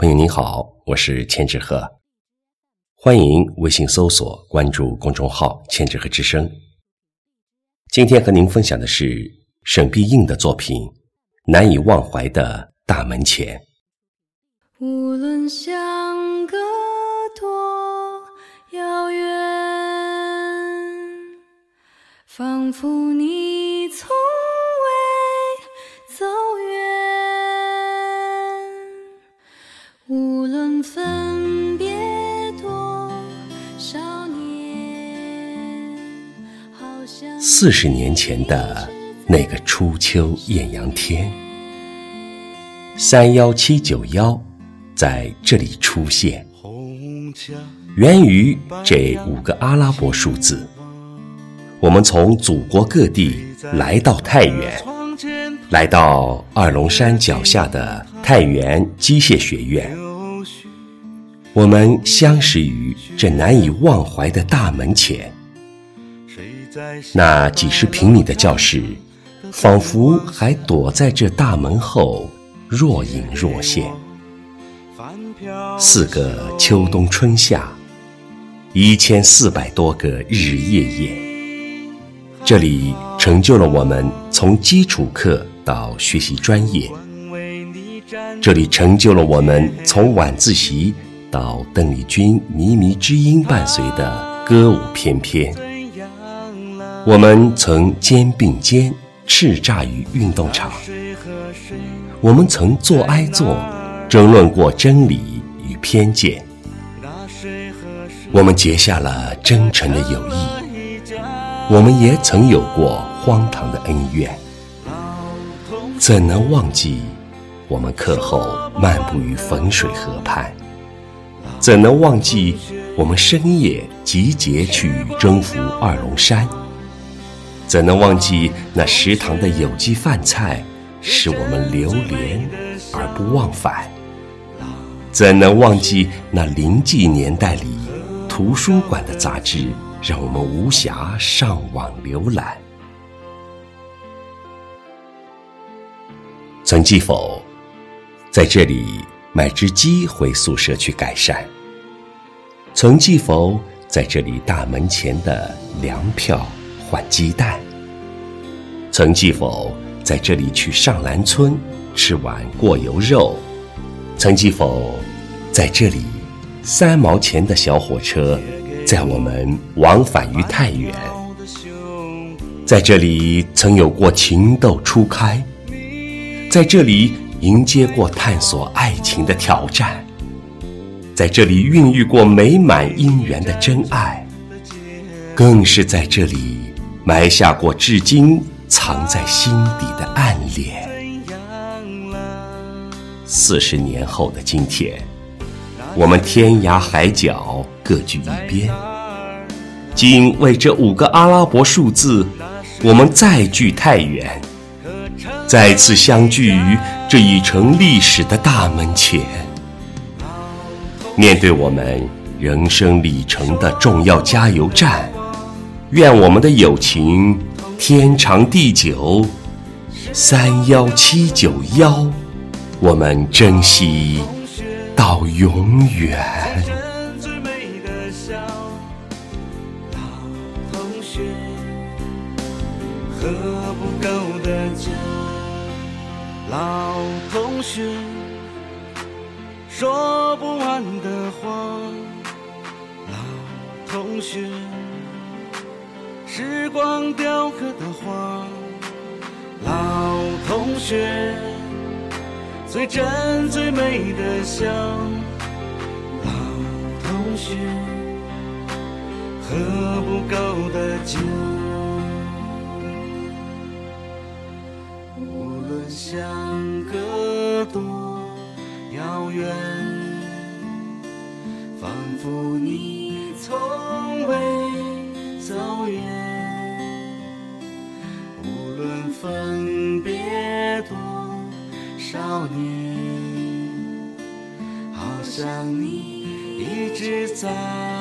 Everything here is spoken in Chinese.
朋友您好，我是千纸鹤，欢迎微信搜索关注公众号“千纸鹤之声”。今天和您分享的是沈碧应的作品《难以忘怀的大门前》。无论相隔多遥远，仿佛你分别多少年，四十年前的那个初秋艳阳天，三幺七九幺在这里出现，源于这五个阿拉伯数字。我们从祖国各地来到太原，来到二龙山脚下的太原机械学院，我们相识于这难以忘怀的大门前。那几十平米的教室，仿佛还躲在这大门后，若隐若现。四个秋冬春夏，一千四百多个日日夜夜。这里成就了我们从基础课到学习专业，这里成就了我们从晚自习到邓丽君靡靡之音伴随的歌舞翩翩。我们曾肩并肩叱咤于运动场，我们曾坐挨坐争论过真理与偏见，我们结下了真诚的友谊。我们也曾有过荒唐的恩怨，怎能忘记我们课后漫步于汾水河畔？怎能忘记我们深夜集结去征服二龙山？怎能忘记那食堂的有机饭菜使我们流连而不忘返？怎能忘记那临济年代里图书馆的杂志？让我们无暇上网浏览。曾记否，在这里买只鸡回宿舍去改善？曾记否，在这里大门前的粮票换鸡蛋？曾记否，在这里去上兰村吃碗过油肉？曾记否，在这里三毛钱的小火车？载我们往返于太原，在这里曾有过情窦初开，在这里迎接过探索爱情的挑战，在这里孕育过美满姻缘的真爱，更是在这里埋下过至今藏在心底的暗恋。四十年后的今天。我们天涯海角各居一边，今为这五个阿拉伯数字，我们再聚太原，再次相聚于这一程历史的大门前。面对我们人生里程的重要加油站，愿我们的友情天长地久。三幺七九幺，我们珍惜。到永远。老同学，喝不够的酒，老同学，说不完的话，老同学，时光雕刻的画，老同学。最真最美的笑，老同学，喝不够的酒。无论相隔多遥远，仿佛你从未走远。无论分别多。少年，好像你一直在。